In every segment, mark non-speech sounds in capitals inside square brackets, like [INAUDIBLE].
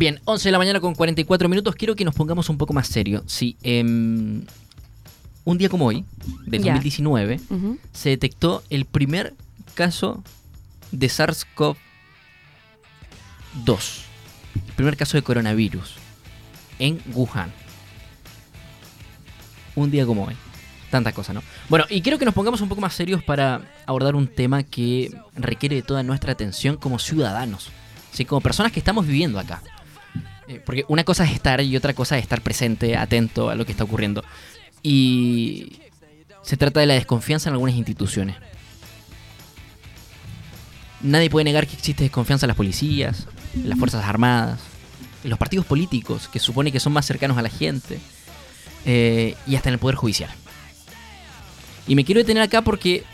Bien, 11 de la mañana con 44 minutos. Quiero que nos pongamos un poco más serio. Sí, em, un día como hoy, de Ya. 2019, Ujú. se detectó el primer caso de SARS-CoV-2. El primer caso de coronavirus en Wuhan. Un día como hoy. Tantas cosas, ¿no? Bueno, y quiero que nos pongamos un poco más serios para abordar un tema que requiere de toda nuestra atención como ciudadanos. ¿sí? Como personas que estamos viviendo acá. Eh, porque una cosa es estar y otra cosa es estar presente, atento a lo que está ocurriendo. Y se trata de la desconfianza en algunas instituciones. Nadie puede negar que existe desconfianza en las policías, en las Fuerzas Armadas, en los partidos políticos, que supone que son más cercanos a la gente, eh, y hasta en el Poder Judicial. Y me quiero detener acá porque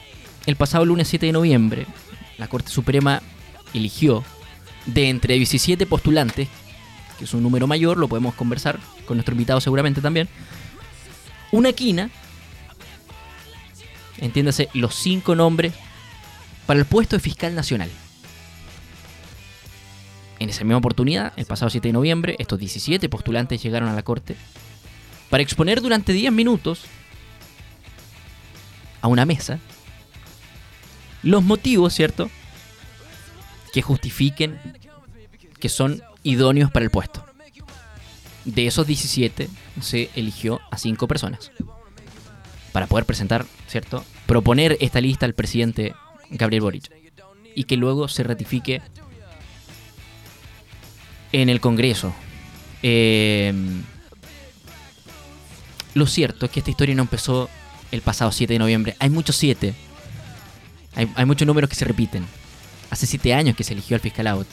el pasado lunes 7 de noviembre, la Corte Suprema eligió de entre 17 postulantes, que es un número mayor, lo podemos conversar con nuestro invitado seguramente también, una quina, entiéndase, los cinco nombres para el puesto de fiscal nacional. En esa misma oportunidad, el pasado 7 de noviembre, estos 17 postulantes llegaron a la corte para exponer durante 10 minutos a una mesa los motivos, ¿cierto? Que justifiquen que son idóneos para el puesto. De esos 17 se eligió a 5 personas para poder presentar, ¿cierto? Proponer esta lista al presidente Gabriel Boric y que luego se ratifique en el Congreso. Eh, lo cierto es que esta historia no empezó el pasado 7 de noviembre. Hay muchos 7. Hay, hay muchos números que se repiten. Hace 7 años que se eligió al fiscal out.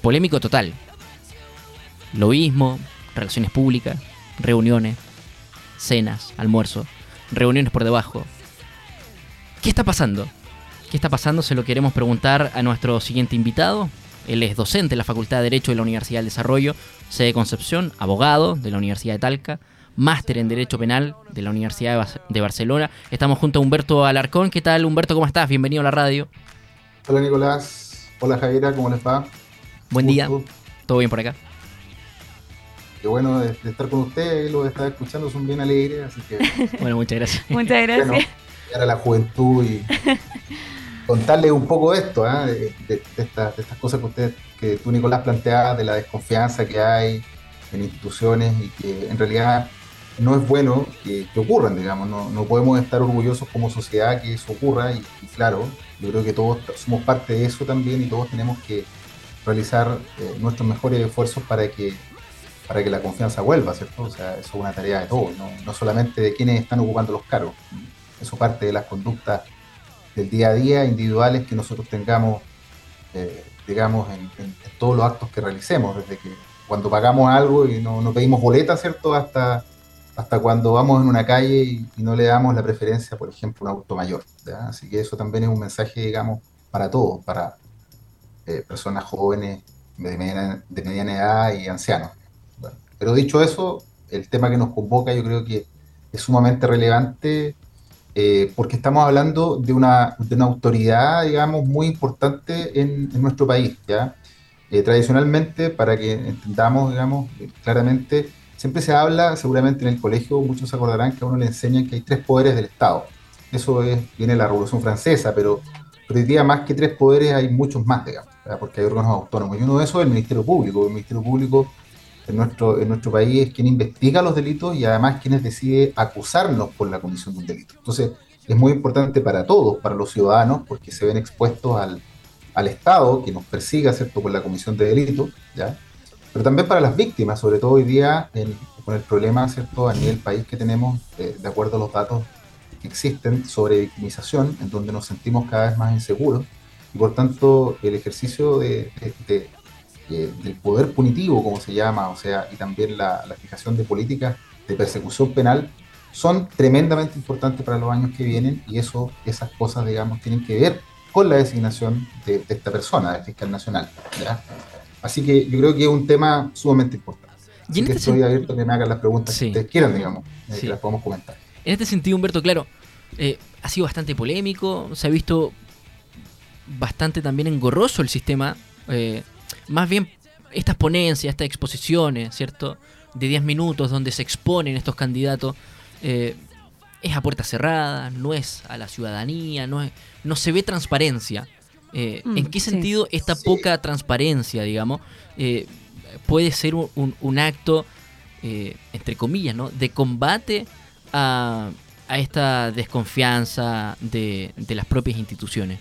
Polémico total. Lobismo, relaciones públicas, reuniones, cenas, almuerzo, reuniones por debajo. ¿Qué está pasando? ¿Qué está pasando? Se lo queremos preguntar a nuestro siguiente invitado. Él es docente en la Facultad de Derecho de la Universidad del Desarrollo, sede Concepción, abogado de la Universidad de Talca, máster en Derecho Penal de la Universidad de de Barcelona. Estamos junto a Humberto Alarcón. ¿Qué tal, Humberto? ¿Cómo estás? Bienvenido a la radio. Hola Nicolás, hola Javiera, ¿cómo les va? Buen día. ¿Todo bien por acá? Qué bueno de, de estar con ustedes, los de estar escuchando son bien alegres, así que [LAUGHS] Bueno, muchas gracias. [LAUGHS] Muchas gracias. bueno, llegar a la juventud y [LAUGHS] contarles un poco de esto, ¿ah? de, de- de estas, de estas cosas que usted, que tú Nicolás planteabas, de la desconfianza que hay en instituciones y que en realidad no es bueno que, que ocurran, digamos, no, no podemos estar orgullosos como sociedad que eso ocurra y, y claro, yo creo que todos somos parte de eso también y todos tenemos que realizar eh, nuestros mejores esfuerzos para que para que la confianza vuelva, ¿cierto? O sea, eso es una tarea de todos, no, no solamente de quienes están ocupando los cargos. Eso parte de las conductas del día a día, individuales que nosotros tengamos, eh, digamos, en, en- en todos los actos que realicemos, desde que cuando pagamos algo y no, no pedimos boleta, ¿cierto? Hasta, hasta cuando vamos en una calle y, no le damos la preferencia, por ejemplo, a un auto mayor. ¿ya? Así que eso también es un mensaje, digamos, para todos, para eh, personas jóvenes, de mediana, edad y ancianos. Pero dicho eso, el tema que nos convoca yo creo que es sumamente relevante eh, porque estamos hablando de una, de una autoridad, digamos, muy importante en, nuestro país, ¿ya? Eh, tradicionalmente, para que entendamos, digamos, claramente, siempre se habla, seguramente en el colegio, muchos se acordarán que a uno le enseñan que hay tres poderes del Estado. Eso es, viene de la Revolución Francesa, pero, pero hoy día más que tres poderes hay muchos más, digamos, ¿verdad? porque hay órganos autónomos. Y uno de esos es el Ministerio Público. El Ministerio Público en nuestro, en nuestro país es quien investiga los delitos y además quienes decide acusarnos por la comisión de un delito. Entonces, es muy importante para todos, para los ciudadanos, porque se ven expuestos al, al Estado que nos persiga, ¿cierto?, por la comisión de delitos, ¿ya? Pero también para las víctimas, sobre todo hoy día con el problema, ¿cierto?, a nivel país que tenemos, eh, de acuerdo a los datos existen sobre victimización, en donde nos sentimos cada vez más inseguros, y por tanto el ejercicio de, de- de- del poder punitivo, como se llama, o sea, y también la, la fijación de políticas de persecución penal, son tremendamente importantes para los años que vienen y eso, esas cosas, digamos, tienen que ver con la designación de, esta persona, del fiscal nacional. Así que yo creo que es un tema sumamente importante. Y Así en que este, estoy abierto a que me hagan las preguntas Sí. que ustedes quieran, digamos, eh, Sí. que las podamos comentar. En este sentido, Humberto, claro, eh, ha sido bastante polémico, se ha visto bastante también engorroso el sistema. eh, más bien estas ponencias, estas exposiciones, ¿cierto? De 10 minutos donde se exponen estos candidatos, eh, es a puerta cerrada, no es a la ciudadanía, no, es, no se ve transparencia. Eh, ¿En Mm, qué sí. sentido esta poca transparencia, digamos, puede ser un, un- un acto, entre comillas, ¿no? de combate a, esta desconfianza de, las propias instituciones?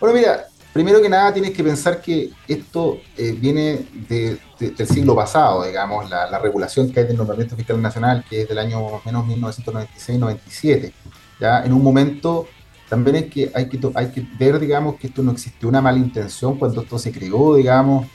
Bueno, mira, primero que nada tienes que pensar que esto eh, viene de- de- del siglo pasado, digamos, la, la regulación que hay del nombramiento fiscal nacional, que es del año menos 1996-97. Ya en un momento también hay que, hay, que, hay que ver, digamos, que esto no existió una mala intención cuando esto se creó, digamos,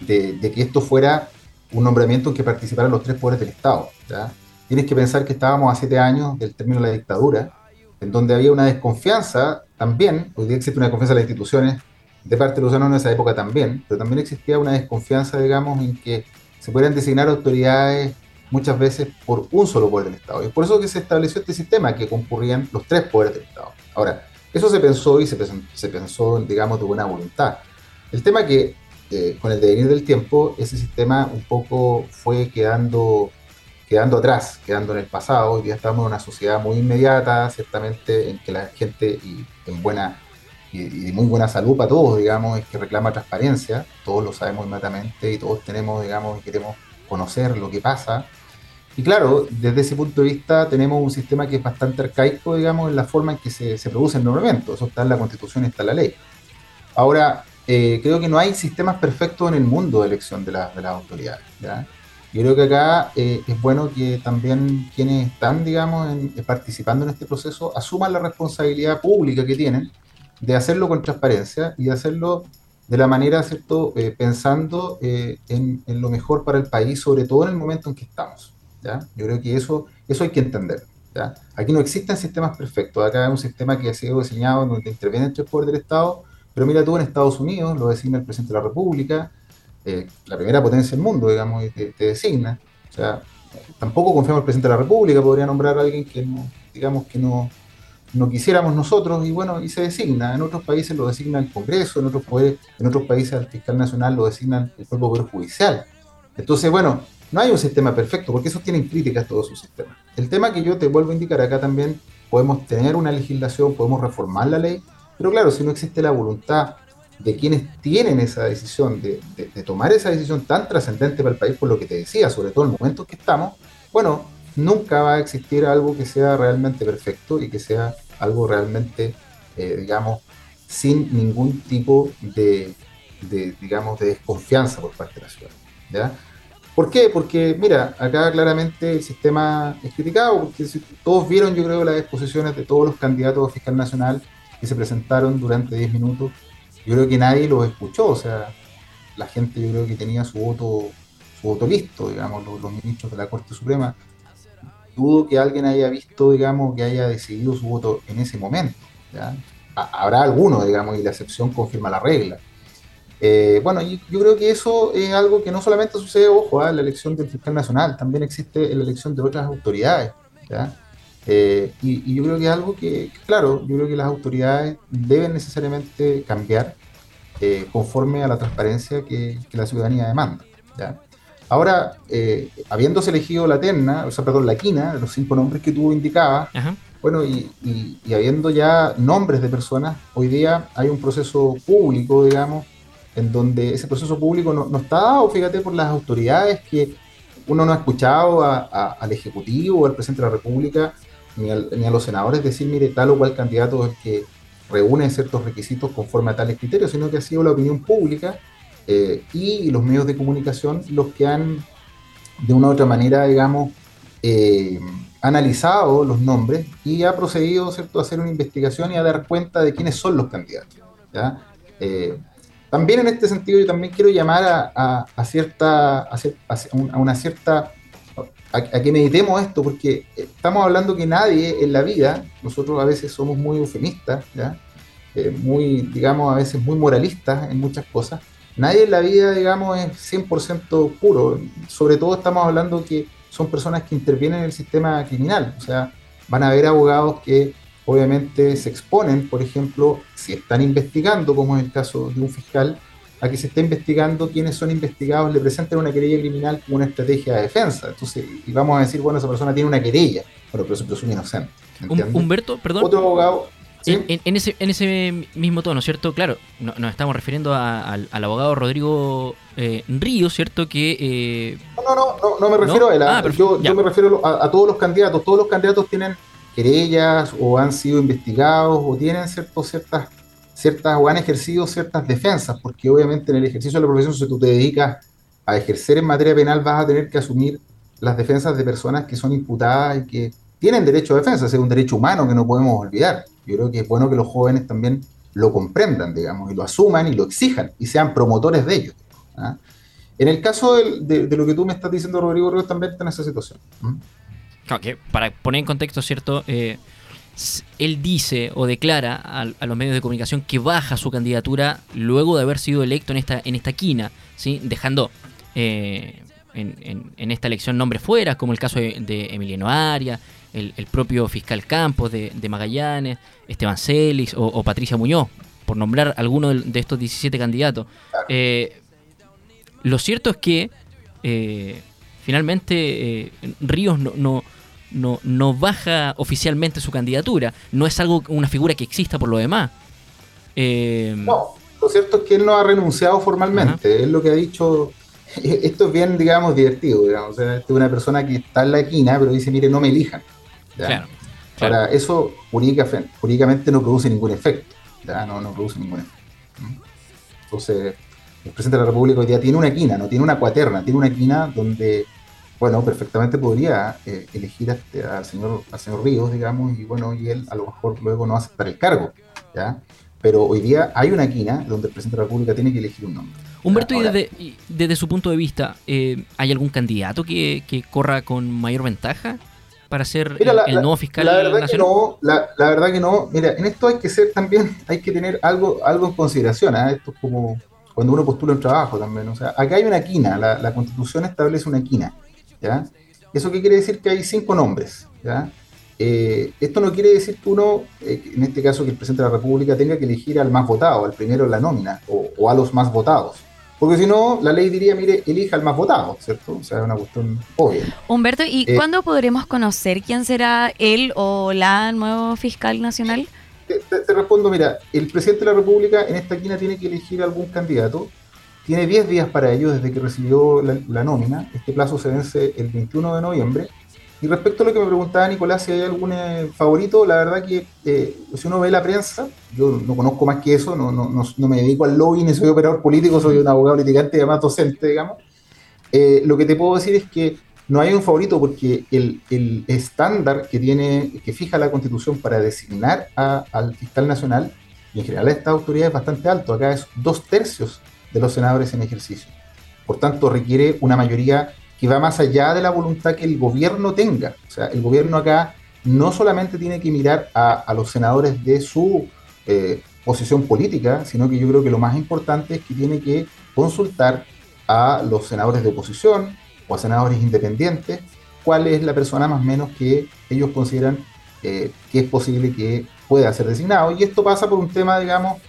de, de que esto fuera un nombramiento en que participaran los tres poderes del Estado. ¿ya? Tienes que pensar que estábamos a siete años del término de la dictadura, en donde había una desconfianza también, hoy día existe una desconfianza en las instituciones, de parte de los ciudadanos en esa época también, pero también existía una desconfianza, digamos, en que se pudieran designar autoridades muchas veces por un solo poder del Estado. Y es por eso que se estableció este sistema, que concurrían los tres poderes del Estado. Ahora, eso se pensó y se se pensó digamos, de buena voluntad. El tema que, eh, con el devenir del tiempo, ese sistema un poco fue quedando quedando atrás, quedando en el pasado. Hoy día estamos en una sociedad muy inmediata, ciertamente, en que la gente, y en buena y, de muy buena salud para todos, digamos, es que reclama transparencia. Todos lo sabemos inmediatamente y todos tenemos, digamos, y queremos conocer lo que pasa. Y claro, desde ese punto de vista tenemos un sistema que es bastante arcaico, digamos, en la forma en que se, se produce el nombramiento. Eso está en la Constitución está en la ley. Ahora, eh, creo que no hay sistemas perfectos en el mundo de elección de las autoridades. ¿ya? Yo creo que acá eh, es bueno que también quienes están, digamos, en- eh, participando en este proceso asuman la responsabilidad pública que tienen de hacerlo con transparencia y de hacerlo de la manera, ¿cierto?, eh, pensando eh, en, lo mejor para el país, sobre todo en el momento en que estamos. ¿ya? Yo creo que eso, eso hay que entender. ¿ya? Aquí no existen sistemas perfectos, acá hay un sistema que ha sido diseñado donde intervienen tres poderes del Estado, pero mira tú en Estados Unidos, lo designa el presidente de la República, eh, la primera potencia del mundo, digamos, y te, te designa. O sea, tampoco confiamos el presidente de la República, podría nombrar a alguien que no, digamos que no, no quisiéramos nosotros, y bueno, y se designa. En otros países lo designa el Congreso, en otros, poderes, en otros países al fiscal nacional lo designa el propio Poder Judicial. Entonces, bueno, no hay un sistema perfecto, porque eso tienen críticas todos sus sistemas. El tema que yo te vuelvo a indicar acá también, podemos tener una legislación, podemos reformar la ley, pero claro, si no existe la voluntad de quienes tienen esa decisión, de, tomar esa decisión tan trascendente para el país, por lo que te decía, sobre todo en el momento en que estamos, bueno, nunca va a existir algo que sea realmente perfecto y que sea algo realmente, eh, digamos, sin ningún tipo de, digamos, de desconfianza por parte de la ciudad. ¿Por qué? Porque, mira, acá claramente el sistema es criticado, porque todos vieron, yo creo, las exposiciones de todos los candidatos a fiscal nacional que se presentaron durante 10 minutos, yo creo que nadie los escuchó, o sea, la gente yo creo que tenía su voto, su voto listo, digamos, los, ministros de la Corte Suprema. Dudo que alguien haya visto, digamos, que haya decidido su voto en ese momento. ¿ya? Ha- Habrá alguno, digamos, y la excepción confirma la regla. Eh, bueno, y yo creo que eso es algo que no solamente sucede, ojo, ah, en la elección del fiscal nacional, también existe en la elección de otras autoridades. ¿ya? Eh, y, y yo creo que es algo que, claro, yo creo que las autoridades deben necesariamente cambiar eh, conforme a la transparencia que, que la ciudadanía demanda. ¿ya? Ahora, eh, habiéndose elegido la terna, o sea, perdón, la quina, los cinco nombres que tú indicabas, Ajá. bueno, y, y- y habiendo ya nombres de personas, hoy día hay un proceso público, digamos, en donde ese proceso público no, no está dado, fíjate, por las autoridades que uno no ha escuchado a- a- al Ejecutivo o al Presidente de la República, ni, a los senadores decir, mire, tal o cual candidato es que reúne ciertos requisitos conforme a tales criterios, sino que ha sido la opinión pública eh, y los medios de comunicación los que han, de una u otra manera, digamos, eh, analizado los nombres y ha procedido ¿cierto? a hacer una investigación y a dar cuenta de quiénes son los candidatos. Eh, también en este sentido yo también quiero llamar a, cierta, a, cier- a ci- a una cierta, a, que meditemos esto, porque estamos hablando que nadie en la vida, nosotros a veces somos muy eufemistas. Eh, muy, digamos, a veces muy moralistas en muchas cosas, nadie en la vida, digamos, es 100% puro, sobre todo estamos hablando que son personas que intervienen en el sistema criminal, o sea, van a haber abogados que obviamente se exponen, por ejemplo, si están investigando, como es el caso de un fiscal, a que se esté investigando quiénes son investigados, le presenten una querella criminal como una estrategia de defensa. Entonces, y vamos a decir, bueno, esa persona tiene una querella, pero, pero se presume inocente. Humberto, perdón. Otro abogado. En, ese, en ese mismo tono, ¿cierto? Claro, nos estamos refiriendo al, abogado Rodrigo eh, Río, ¿cierto? Que. Eh, no, no, no, no, me refiero a él. ¿ah? Ah, yo, me refiero a, todos los candidatos. Todos los candidatos tienen querellas o han sido investigados o tienen ciertos, ciertas ciertas o han ejercido ciertas defensas, porque obviamente en el ejercicio de la profesión, si tú te dedicas a ejercer en materia penal, vas a tener que asumir las defensas de personas que son imputadas y que tienen derecho a defensa, es un derecho humano que no podemos olvidar. Yo creo que es bueno que los jóvenes también lo comprendan, digamos, y lo asuman y lo exijan y sean promotores de ello. ¿ah? En el caso de, lo que tú me estás diciendo, Rodrigo, Ríos también está en esa situación. para poner en contexto, ¿cierto? Eh, él dice o declara a, los medios de comunicación que baja su candidatura luego de haber sido electo en esta, en esta quina, ¿sí? dejando eh, en, esta elección nombres fuera, como el caso de, Emiliano Aria, el, propio fiscal Campos de, Magallanes, Esteban Celis o, Patricia Muñoz, por nombrar alguno de, estos 17 candidatos. Eh, lo cierto es que eh, finalmente Ríos no no, no baja oficialmente su candidatura. No es algo, una figura que exista por lo demás. Eh, no, lo cierto es que él no ha renunciado formalmente. Él lo que ha dicho, [LAUGHS] esto es bien, digamos, divertido. Digamos. es una persona que está en la esquina, pero dice, mire, no me elijan. Claro, Ahora, eso jurídicamente no produce ningún efecto. No, no produce ningún efecto. Entonces, el presidente de la República hoy día tiene una quina, no tiene una cuaterna, tiene una quina donde bueno, perfectamente podría eh, elegir este, al señor, al señor Ríos, digamos, y bueno, y él a lo mejor luego no aceptar el cargo, ¿ya? Pero hoy día hay una quina donde el presidente de la República tiene que elegir un nombre. Humberto, y desde, desde, su punto de vista, eh, ¿hay algún candidato que, que, corra con mayor ventaja para ser el, nuevo fiscal la verdad Que no, la, la, verdad que no. Mira, en esto hay que ser también, hay que tener algo, algo en consideración. ¿eh? Esto es como cuando uno postula un trabajo también. O sea, acá hay una quina, la, la constitución establece una quina. ¿Ya? ¿Eso qué quiere decir? Que hay cinco nombres, ¿ya? Eh, esto no quiere decir que uno, eh, en este caso que el presidente de la República tenga que elegir al más votado, al primero en la nómina, o, a los más votados. Porque si no, la ley diría, mire, elija al más votado, ¿cierto? O sea, es una cuestión obvia. Humberto, ¿y eh, cuándo podremos conocer quién será él o la nuevo fiscal nacional? Te, te, respondo, mira, el presidente de la República en esta quina tiene que elegir algún candidato tiene 10 días para ello desde que recibió la, nómina. Este plazo se vence el 21 de noviembre. Y respecto a lo que me preguntaba Nicolás, si hay algún eh, favorito, la verdad que eh, si uno ve la prensa, yo no conozco más que eso, no, no, no, me dedico al lobby, ni soy operador político, soy un abogado litigante y docente, digamos. Eh, lo que te puedo decir es que no hay un favorito porque el, el estándar que tiene, que fija la constitución para designar al fiscal nacional, y en general a esta autoridad es bastante alto, acá es dos tercios de los senadores en ejercicio. Por tanto, requiere una mayoría que va más allá de la voluntad que el gobierno tenga. O sea, el gobierno acá no solamente tiene que mirar a, los senadores de su eh, posición política, sino que yo creo que lo más importante es que tiene que consultar a los senadores de oposición o a senadores independientes cuál es la persona más o menos que ellos consideran eh, que es posible que pueda ser designado. Y esto pasa por un tema, digamos,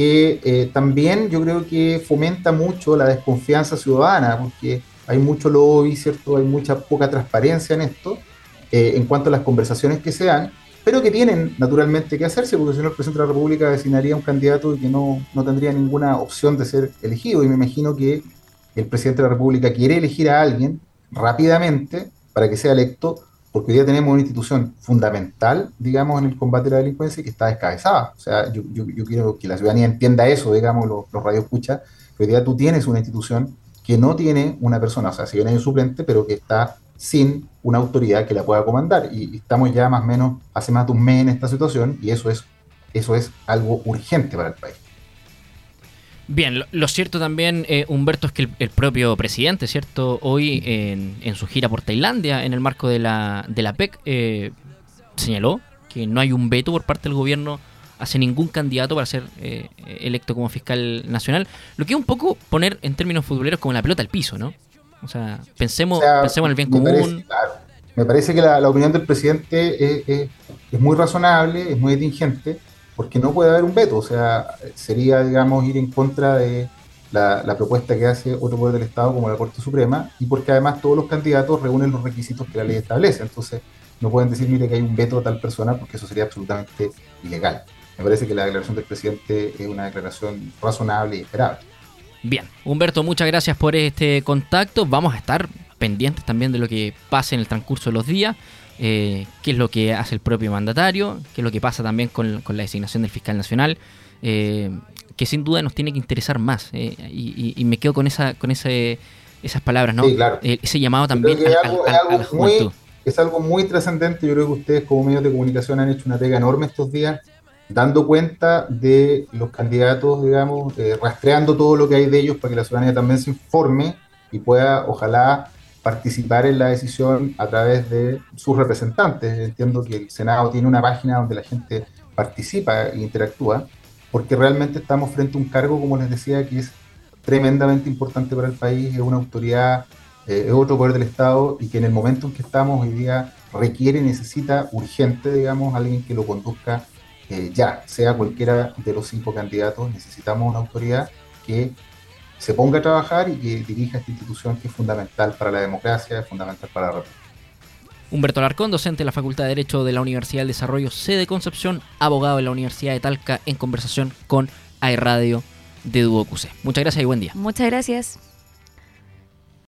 que eh, también yo creo que fomenta mucho la desconfianza ciudadana, porque hay mucho lobby, ¿cierto? Hay mucha poca transparencia en esto, eh, en cuanto a las conversaciones que se dan, pero que tienen naturalmente que hacerse, porque si no el presidente de la República designaría un candidato y que no, no tendría ninguna opción de ser elegido. Y me imagino que el presidente de la República quiere elegir a alguien rápidamente para que sea electo porque hoy día tenemos una institución fundamental, digamos, en el combate a la delincuencia que está descabezada. O sea, yo, quiero que la ciudadanía entienda eso, digamos, los, los radioescuchas, que hoy día tú tienes una institución que no tiene una persona, o sea, si bien hay un suplente, pero que está sin una autoridad que la pueda comandar. Y estamos ya más o menos hace más de un mes en esta situación y eso es, eso es algo urgente para el país. Bien, lo, cierto también, eh, Humberto, es que el, propio presidente, ¿cierto? Hoy en, su gira por Tailandia, en el marco de la, de la PEC, eh, señaló que no hay un veto por parte del gobierno hacia ningún candidato para ser eh, electo como fiscal nacional. Lo que es un poco poner en términos futboleros como la pelota al piso, ¿no? O sea, pensemos, pensemos en el bien común. Me parece que la, opinión del presidente es, muy razonable, es muy atingente porque no puede haber un veto, o sea, sería, digamos, ir en contra de, la, propuesta que hace otro poder del Estado como la Corte Suprema y porque además todos los candidatos reúnen los requisitos que la ley establece. Entonces, no pueden decir, mire, que hay un veto a tal persona porque eso sería absolutamente ilegal. Me parece que la declaración del presidente es una declaración razonable y esperable. Bien, Humberto, muchas gracias por este contacto. Vamos a estar pendientes también de lo que pase en el transcurso de los días, eh, qué es lo que hace el propio mandatario, qué es lo que pasa también con, la designación del fiscal nacional. Eh, que sin duda nos tiene que interesar más. Eh, y, me quedo con esa con ese, esas palabras, ¿no? Eh, ese llamado también a, la juventud. es algo muy trascendente. Yo creo que ustedes como medios de comunicación han hecho una pega enorme estos días, dando cuenta de los candidatos, digamos, eh, rastreando todo lo que hay de ellos para que la ciudadanía también se informe y pueda, ojalá, participar en la decisión a través de sus representantes. Entiendo que el Senado tiene una página donde la gente participa e interactúa porque realmente estamos frente a un cargo, como les decía, que es tremendamente importante para el país, es una autoridad, eh, es otro poder del Estado y que en el momento en que estamos hoy día requiere, necesita urgente, digamos, alguien que lo conduzca eh, ya, sea cualquiera de los cinco candidatos, necesitamos una autoridad que se ponga a trabajar y que dirija esta institución que es fundamental para la democracia, es fundamental para la República. Humberto Larcón, docente de la Facultad de Derecho de la Universidad del Desarrollo sede Concepción, abogado de la Universidad de Talca, en conversación con Radio de Duo Muchas gracias y buen día. Muchas gracias.